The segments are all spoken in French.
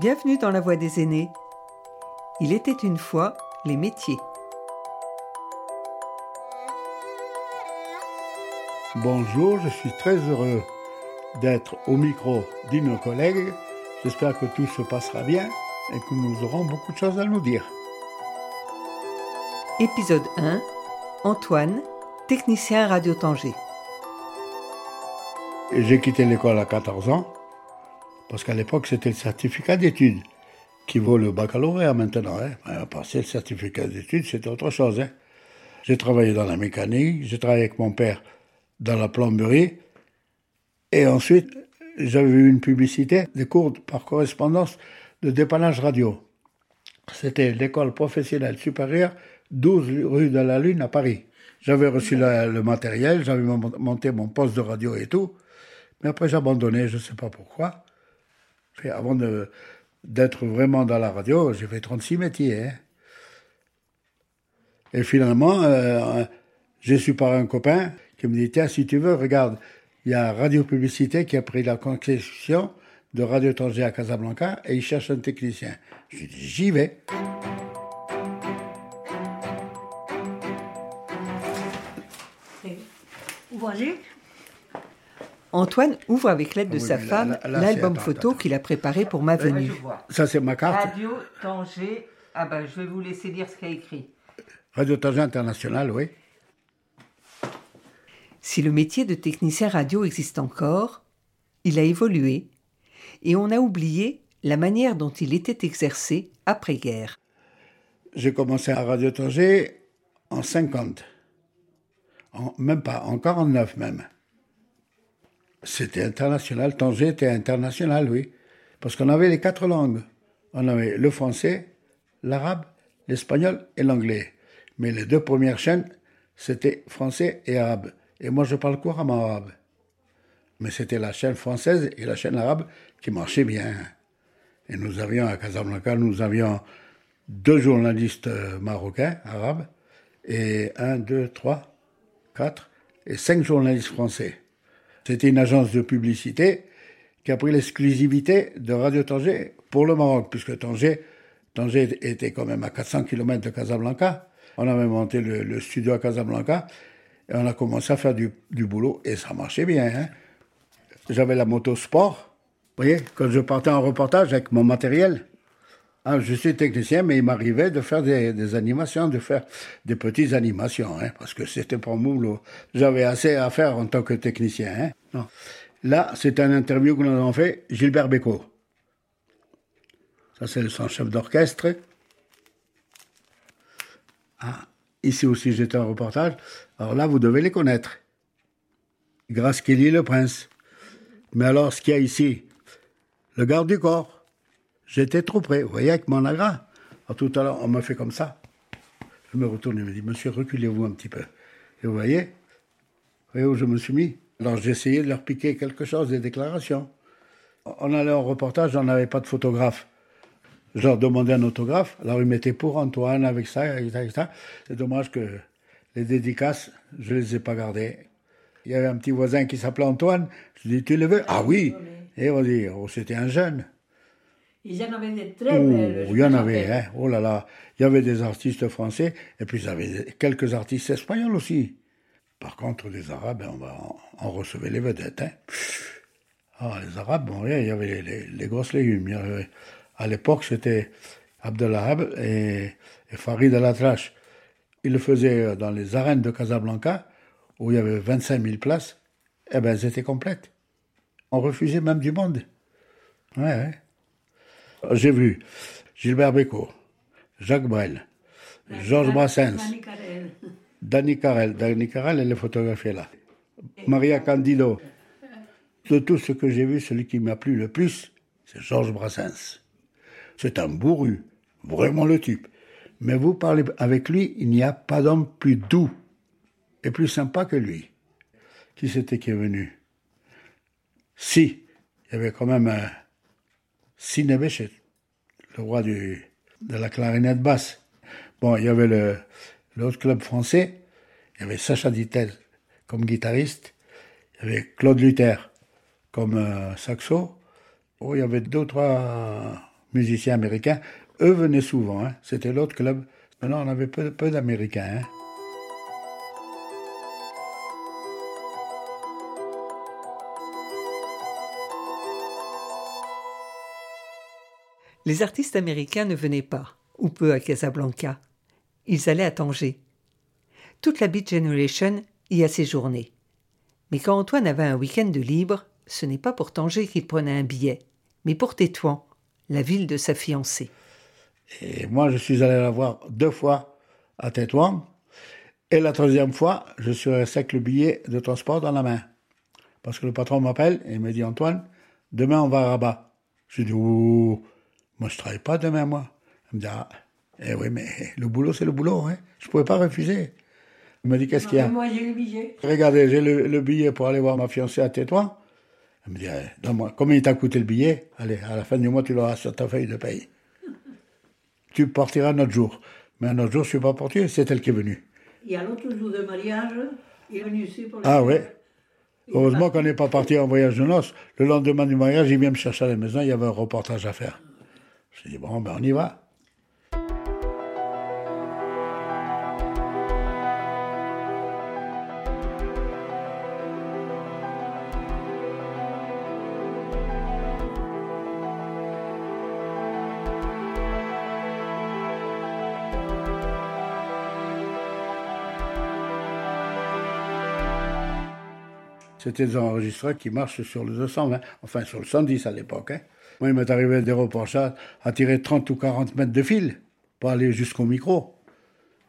Bienvenue dans la voie des aînés. Il était une fois les métiers. Bonjour, je suis très heureux d'être au micro d'une collègue. J'espère que tout se passera bien et que nous aurons beaucoup de choses à nous dire. Épisode 1 Antoine, technicien Radio Tanger. J'ai quitté l'école à 14 ans parce qu'à l'époque c'était le certificat d'études qui vaut le baccalauréat maintenant. Hein. Passer le certificat d'études, c'était autre chose. Hein. J'ai travaillé dans la mécanique, j'ai travaillé avec mon père dans la plomberie. Et ensuite, j'avais eu une publicité, des cours par correspondance de dépannage radio. C'était l'école professionnelle supérieure, 12 rue de la Lune à Paris. J'avais reçu le matériel, j'avais monté mon poste de radio et tout. Mais après, j'ai abandonné, je ne sais pas pourquoi. Avant d'être vraiment dans la radio, j'ai fait 36 métiers. Hein. Et finalement, euh, j'ai su par un copain qui me dit, tiens, si tu veux, regarde, il y a Radio Publicité qui a pris la concession de Radio Tanger à Casablanca et il cherche un technicien. Je lui dis, j'y vais. Antoine ouvre avec l'aide de sa femme l'album photo qu'il a préparé pour ma venue. Ça, c'est ma carte. Radio Tanger. Ah ben, je vais vous laisser dire ce qu'il a écrit. Radio Tanger International, oui. Si le métier de technicien radio existe encore, il a évolué et on a oublié la manière dont il était exercé après-guerre. J'ai commencé à Radio Tanger en 50. En, même pas, en 49 même. C'était international, Tanger était international, oui. Parce qu'on avait les quatre langues. On avait le français, l'arabe, l'espagnol et l'anglais. Mais les deux premières chaînes, c'était français et arabe. Et moi, je parle couramment arabe. Mais c'était la chaîne française et la chaîne arabe qui marchaient bien. Et nous avions à Casablanca, nous avions deux journalistes euh, marocains, arabes, et un, deux, trois, quatre, et cinq journalistes français. C'était une agence de publicité qui a pris l'exclusivité de Radio Tanger pour le Maroc, puisque Tanger, était quand même à 400 km de Casablanca. On avait monté le, le studio à Casablanca et on a commencé à faire du, boulot et ça marchait bien. Hein. J'avais la moto sport. Vous voyez, quand je partais en reportage avec mon matériel, hein, je suis technicien, mais il m'arrivait de faire des, animations, de faire des petites animations, hein, parce que c'était pas boulot. J'avais assez à faire en tant que technicien. Non. Là, c'est un interview que nous avons fait, Gilbert Bécaud. Ça, c'est son chef d'orchestre. Ah, Ici aussi, j'étais en reportage. Alors là, vous devez les connaître. Grâce Kelly le prince. Mais alors, ce qu'il y a ici, le garde du corps. J'étais trop près. Vous voyez, avec mon agra. Alors, tout à l'heure, on m'a fait comme ça. Je me retourne et me dit, monsieur, reculez-vous un petit peu. Et vous voyez, vous voyez où je me suis mis? Alors, j'ai essayé de leur piquer quelque chose, des déclarations. On allait en reportage, on n'avait pas de photographe je leur demandais un autographe. Alors ils mettaient pour Antoine avec ça, avec ça, C'est dommage que les dédicaces, je les ai pas gardées. Il y avait un petit voisin qui s'appelait Antoine. Je lui dit, tu le veux? Ah oui Et on dit, oh, c'était un jeune. Il y en avait des très belles. il y en avait, hein. Oh là là. Il y avait des artistes français, et puis il y avait quelques artistes espagnols aussi. Par contre, les Arabes, on, va, on recevait les vedettes. Hein. Ah, les Arabes, bon, il y avait les, les, grosses légumes. Il y avait à l'époque, c'était Abdelahab et, et Farid El-Atrash. Ils le faisaient dans les arènes de Casablanca, où il y avait 25 000 places. Eh ben, elles étaient complètes. On refusait même du monde. Ouais, J'ai vu Gilbert Bécaud, Jacques Brel, Georges Brassens, Danny Carrel. Danny Carrel, elle est photographiée là. Maria Candido. De tout ce que j'ai vu, celui qui m'a plu le plus, c'est Georges Brassens. C'est un bourru, vraiment le type. Mais vous parlez avec lui, il n'y a pas d'homme plus doux et plus sympa que lui. Qui c'était qui est venu? Si, il y avait quand même un Sinebéchet, le roi de la clarinette basse. Bon, il y avait l'autre club français, il y avait Sacha Dittel comme guitariste, il y avait Claude Luther comme euh, saxo. Oh, il y avait deux trois musiciens américains. Eux venaient souvent, hein. c'était l'autre club. Maintenant, on avait peu, peu d'Américains. Hein. Les artistes américains ne venaient pas, ou peu à Casablanca. Ils allaient à Tanger. Toute la Beat Generation y a séjourné. Mais quand Antoine avait un week-end de libre, ce n'est pas pour Tanger qu'il prenait un billet, mais pour Tétouan, la ville de sa fiancée. Et moi, je suis allé la voir deux fois à Tétouan. Et la troisième fois, je suis resté avec le billet de transport dans la main. Parce que le patron m'appelle et me dit Antoine, demain on va à Rabat. Je dis, oh, moi je travaille pas demain, moi. Il me dit, ah, eh oui, mais le boulot c'est le boulot, hein. Je pouvais pas refuser. Il me dit, qu'est-ce qu'il y a? Moi, j'ai le billet. Regardez, j'ai le, billet pour aller voir ma fiancée à Tétouan. Elle me dit, eh, donne-moi, combien il t'a coûté le billet? Allez, à la fin du mois, tu l'auras sur ta feuille de paye. tu partiras un autre jour. Mais un autre jour, je suis pas parti, c'est elle qui est venue. Et à l'autre jour de mariage, il est venu ici pour Ah oui Heureusement qu'on n'est pas parti en voyage de noces. Le lendemain du mariage, il vient me chercher à la maison, il y avait un reportage à faire. Je dit, bon, ben on y va. C'était des enregistreurs qui marchent sur le 220, enfin sur le 110 à l'époque. Hein. Moi, il m'est arrivé des reportages à tirer 30 ou 40 mètres de fil pour aller jusqu'au micro.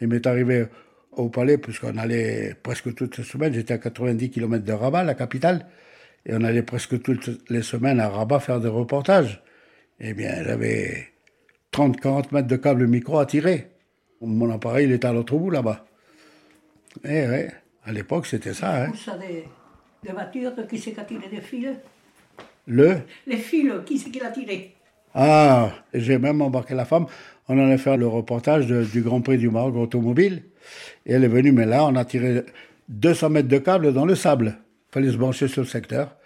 Il m'est arrivé au palais, puisqu'on allait presque toutes les semaines, j'étais à 90 km de Rabat, la capitale, et on allait presque toutes les semaines à Rabat faire des reportages. Eh bien, j'avais 30-40 mètres de câble micro à tirer. Mon appareil, il était à l'autre bout là-bas. Eh à l'époque, c'était ça. Hein de voiture, qui c'est qui tiré des fils Le? Les fils, qui c'est qui l'a tiré? Ah, j'ai même embarqué la femme. On allait faire le reportage du Grand Prix du Maroc automobile. Et elle est venue, mais là, on a tiré 200 mètres de câble dans le sable. Il fallait se brancher sur le secteur.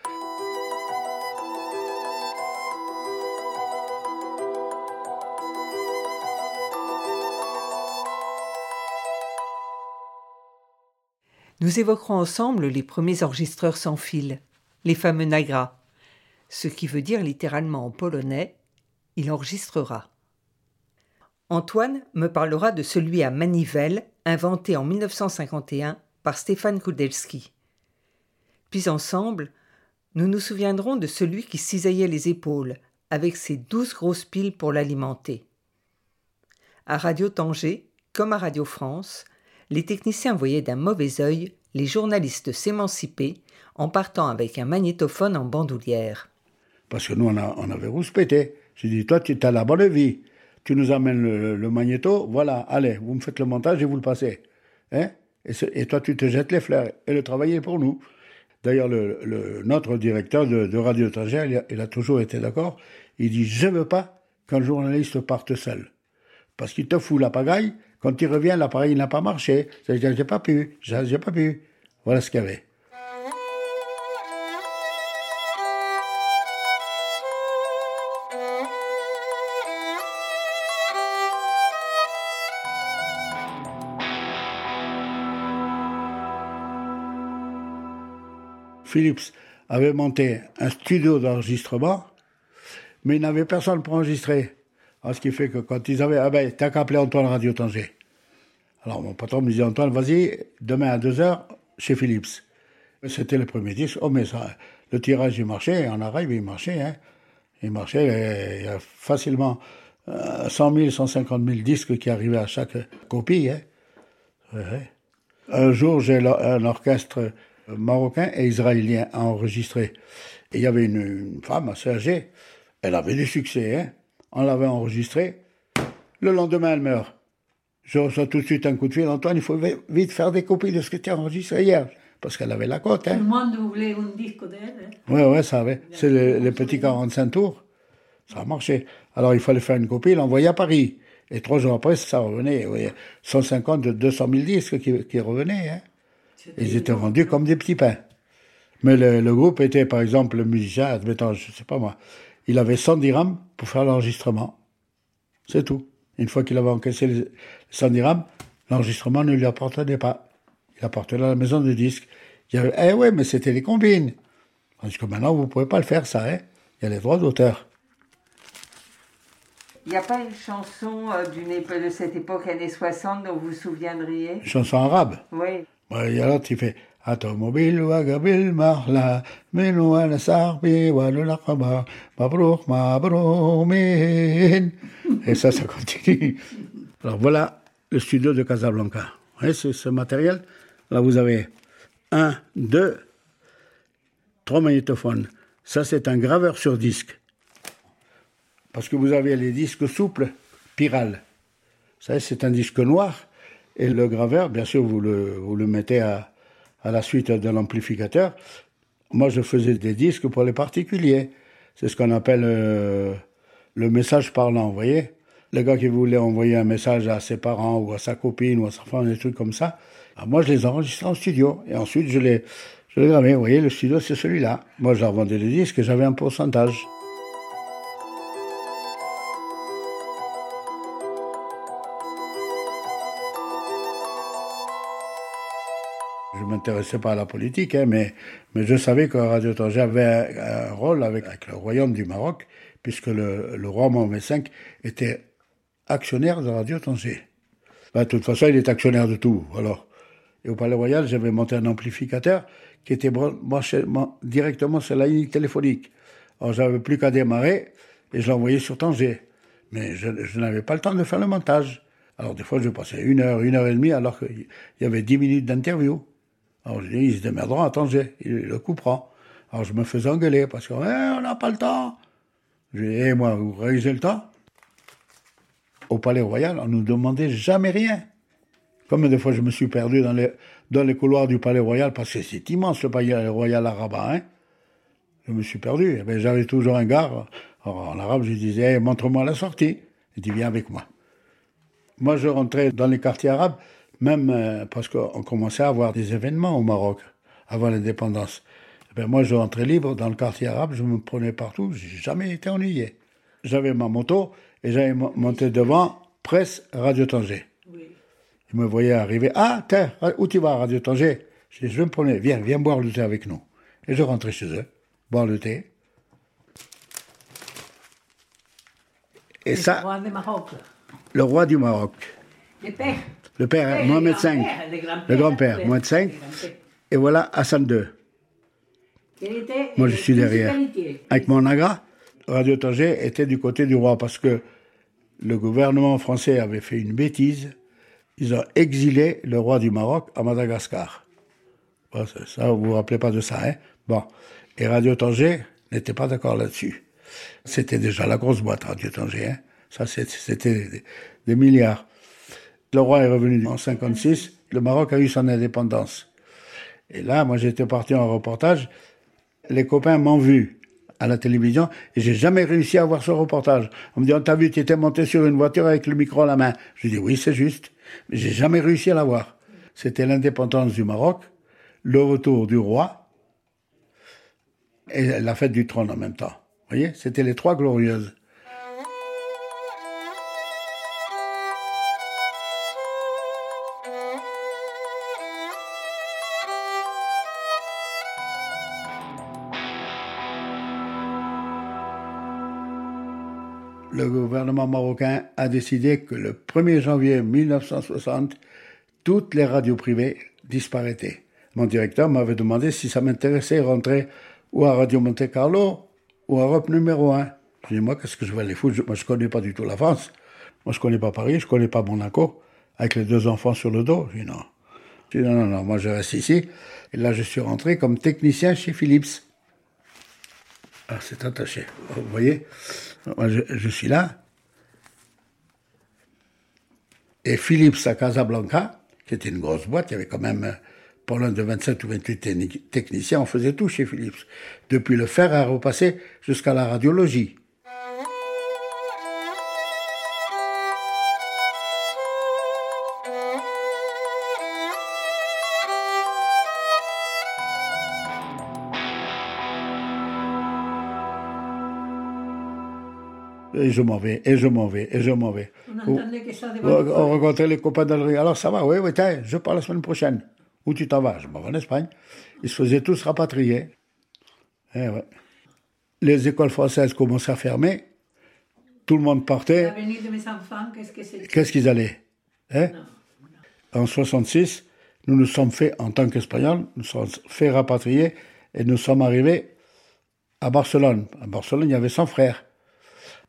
nous évoquerons ensemble les premiers enregistreurs sans fil, les fameux Nagra, ce qui veut dire littéralement en polonais il enregistrera. Antoine me parlera de celui à manivelle, inventé en 1951 par Stéphane Kudelski. Puis ensemble, nous nous souviendrons de celui qui cisaillait les épaules, avec ses douze grosses piles pour l'alimenter. À Radio Tanger, comme à Radio France, les techniciens voyaient d'un mauvais œil les journalistes s'émanciper en partant avec un magnétophone en bandoulière. Parce que nous, on, on avait rouspété. J'ai dit, toi, tu as la bonne vie. Tu nous amènes le, magnéto, voilà, allez, vous me faites le montage et vous le passez. Hein? Et, toi, tu te jettes les fleurs. Et le travail est pour nous. D'ailleurs, le, notre directeur de, Radio étrangère, il, il, a toujours été d'accord. Il dit, je veux pas qu'un journaliste parte seul. Parce qu'il te fout la pagaille, quand il revient, l'appareil n'a pas marché. J'ai pas pu, j'ai pas pu. Voilà ce qu'il y avait. Philips avait monté un studio d'enregistrement, mais il n'avait personne pour enregistrer. Alors, ce qui fait que quand ils avaient, ah ben, t'as qu'à appeler Antoine Radio Tanger. Alors, mon patron me disait, Antoine, vas-y, demain à 2h, chez Philips. C'était le premier disque. Oh, mais ça, le tirage, il marchait, en arrive, il marchait, hein. Il marchait, il y a facilement 100 000, 150 000 disques qui arrivaient à chaque copie, hein. Un jour, j'ai un orchestre marocain et israélien à enregistrer. Et il y avait une, femme assez âgée. Elle avait du succès, hein on l'avait enregistré. Le lendemain, elle meurt. Je reçois tout de suite un coup de fil. Antoine, il faut vite faire des copies de ce que tu as enregistré hier. Parce qu'elle avait la cote. Hein. Tout le monde voulait un disque d'elle. Hein. Oui, oui, ça avait. C'est les, petits 45 tours. Ça a marché. Alors, il fallait faire une copie, l'envoyer à Paris. Et trois jours après, ça revenait. Oui, 150, 200 000 disques qui, revenaient. Hein. Ils étaient vendus comme des petits pains. Mais le, groupe était, par exemple, le musicien, admettons, je sais pas moi, il avait 100 dirhams pour faire l'enregistrement. C'est tout. Une fois qu'il avait encaissé les 100 dirhams, l'enregistrement ne lui appartenait pas. Il appartenait à la maison de disques. Il y avait, eh ouais, mais c'était les combines. Parce que maintenant, vous ne pouvez pas le faire, ça, hein. Il y a les droits d'auteur. Il n'y a pas une chanson euh, d'une de cette époque, années 60, dont vous vous souviendriez? Une chanson arabe? Oui. Ouais, Il y a l'autre qui fait Automobile wagabil marla ala sarbi mabrouk mabrouk min. Et ça, ça continue. Alors voilà le studio de Casablanca. Vous voyez ce, ce matériel? Là, vous avez un, deux, trois magnétophones. Ça, c'est un graveur sur disque. Parce que vous avez les disques souples, Piral. Ça, c'est un disque noir. Et le graveur, bien sûr, vous le, mettez à, à la suite de l'amplificateur. Moi, je faisais des disques pour les particuliers. C'est ce qu'on appelle euh, le message parlant, vous voyez Le gars qui voulait envoyer un message à ses parents ou à sa copine ou à sa femme, des trucs comme ça. Alors moi, je les enregistrais en studio. Et ensuite, je les, je les. Vous voyez, le studio, c'est celui-là. Moi, je leur vendais des disques et j'avais un pourcentage. Je m'intéressais pas à la politique, hein, mais, mais je savais que Radio Tanger avait un, rôle avec, avec, le royaume du Maroc, puisque le, le roi Mohamed V était actionnaire de Radio Tanger. Ben, de toute façon, il est actionnaire de tout. Alors, et au Palais Royal, j'avais monté un amplificateur qui était directement sur la ligne téléphonique. Alors, j'avais plus qu'à démarrer et je l'envoyais sur Tanger. Mais je, n'avais pas le temps de faire le montage. Alors, des fois, je passais une heure, une heure et demie, alors qu'il y avait dix minutes d'interview. Alors, je dis, ils se démerderont à Tanger, il le coupera. Alors, je me faisais engueuler parce qu'on eh, on n'a pas le temps. Je dis, eh, moi, vous réalisez le temps Au Palais Royal, on nous demandait jamais rien. Combien de fois je me suis perdu dans les, dans les couloirs du Palais Royal, parce que c'est immense le Palais Royal à Rabat, hein Je me suis perdu. Eh ben, J'avais toujours un gars, en arabe, je disais, montre-moi la sortie. Il dit, viens avec moi. Moi, je rentrais dans les quartiers arabes, même euh, parce qu'on commençait à avoir des événements au Maroc, avant l'indépendance. Eh ben, moi, je rentrais libre dans le quartier arabe, je me prenais partout, j'ai jamais été ennuyé. J'avais ma moto et j'avais monté devant Presse Radio Tanger. Ils me voyaient arriver. Ah, tiens, où tu vas, Radio Tanger? Je dis, je me prenais, viens, viens boire le thé avec nous. Et je rentrais chez eux, boire le thé. Et ça, Le roi du Maroc. le roi du Maroc, Le père. le père, Mohamed V, Le grand-père. Mohamed V, et voilà Hassan II. Moi, je suis derrière. Avec mon agra, Radio Tanger était du côté du roi parce que le gouvernement français avait fait une bêtise. Ils ont exilé le roi du Maroc à Madagascar. Ça, vous vous rappelez pas de ça, hein? Bon. Et Radio Tanger n'était pas d'accord là-dessus. C'était déjà la grosse boîte, Radio Tanger, hein? Ça, c'était des, des milliards. Le roi est revenu en 56, le Maroc a eu son indépendance. Et là, moi, j'étais parti en reportage. Les copains m'ont vu à la télévision et j'ai jamais réussi à voir ce reportage. On me dit, on t'a vu, tu étais monté sur une voiture avec le micro à la main. Je dis, oui, c'est juste. Mais j'ai jamais réussi à la voir. C'était l'indépendance du Maroc, le retour du roi et la fête du trône en même temps. Vous voyez, c'était les trois glorieuses. Le gouvernement marocain a décidé que le 1er janvier 1960, toutes les radios privées disparaîtraient. Mon directeur m'avait demandé si ça m'intéressait rentrer ou à Radio Monte Carlo ou à Europe numéro 1. Je dis, moi, qu'est-ce que je vais les foutre? Moi, je connais pas du tout la France. Moi, je connais pas Paris, je connais pas Monaco, avec les deux enfants sur le dos. Je dis, non. Je dis, non, non, non, moi, je reste ici. Et là, je suis rentré comme technicien chez Philips. Ah, c'est attaché. Vous voyez Moi, je, suis là. Et Philips à Casablanca, qui était une grosse boîte, il y avait quand même pas loin de 27 ou 28 techni- techniciens, on faisait tout chez Philips. Depuis le fer à repasser jusqu'à la radiologie. Et je m'en vais, et je m'en vais, et je m'en vais. On entendait que ça devant On, le on rencontrait les copains de la rue. Alors ça va, oui, oui, tiens, je pars la semaine prochaine. Où tu t'en vas? Je m'en vais en Espagne. Ils se faisaient tous rapatrier. Eh ouais. Les écoles françaises commençaient à fermer. Tout le monde partait. L'avenir de mes enfants, qu'est-ce que c'est Qu'est-ce qu'ils allaient? Hein? En 66, nous nous sommes fait, en tant qu'Espagnols, nous sommes fait rapatrier et nous sommes arrivés à Barcelone. À Barcelone, il y avait 100 frères.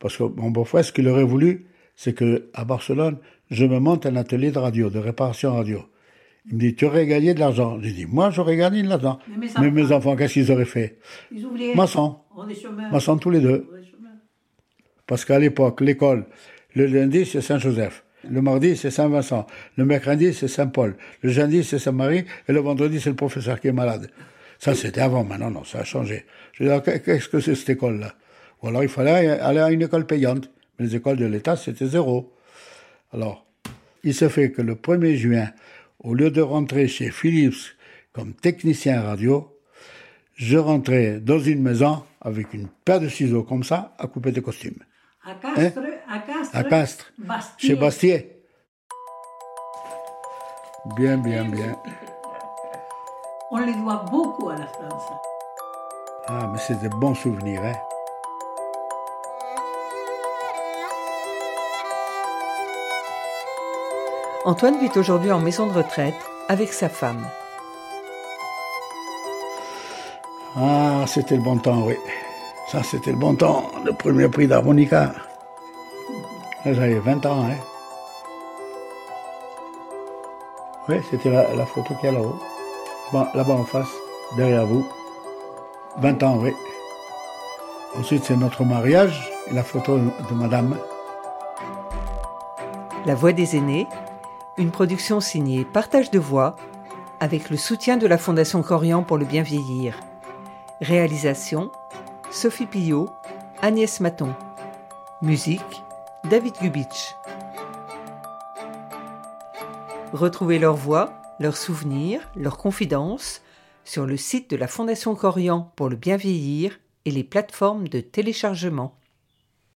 Parce que mon beau-frère, ce qu'il aurait voulu, c'est que à Barcelone, je me monte un atelier de radio, de réparation radio. Il me dit, tu aurais gagné de l'argent. J'ai dit, moi, j'aurais gagné de l'argent. Mais mes Mais mes enfants- qu'est-ce qu'ils auraient fait Les ouvriers. Maçon. On est chômeurs. Maçon tous les deux. Parce qu'à l'époque, l'école, le lundi, c'est Saint-Joseph. Le mardi, c'est Saint-Vincent. Le mercredi, c'est Saint-Paul. Le jeudi, c'est Saint-Marie. Et le vendredi, c'est le professeur qui est malade. Ça, c'était avant. Maintenant, non, ça a changé. Je dis, qu'est-ce que c'est cette école-là? Ou alors, il fallait aller à une école payante. Mais les écoles de l'État, c'était zéro. Alors, il se fait que le 1er juin, au lieu de rentrer chez Philips comme technicien radio, je rentrais dans une maison avec une paire de ciseaux comme ça à couper des costumes. À Castres, à Castres. Hein À Castres, Bastier. chez Bastier. Bien, bien, bien. On les doit beaucoup à la France. Ah, mais c'est des bons souvenirs, hein. Antoine vit aujourd'hui en maison de retraite avec sa femme. Ah, c'était le bon temps, oui. Ça, c'était le bon temps. Le premier prix d'harmonica. J'avais 20 ans, hein. Oui, c'était la, la photo qu'il y a là-haut. Bon, là-bas en face, derrière vous. 20 ans, oui. Ensuite, c'est notre mariage et la photo de madame. La Voix des aînés, une production signée Partage de voix avec le soutien de la Fondation Corian pour le bien vieillir. Réalisation Sophie Pillot, Agnès Maton. Musique David Gubitsch. Retrouvez leurs voix, leurs souvenirs, leurs confidences sur le site de la Fondation Corian pour le bien vieillir et les plateformes de téléchargement.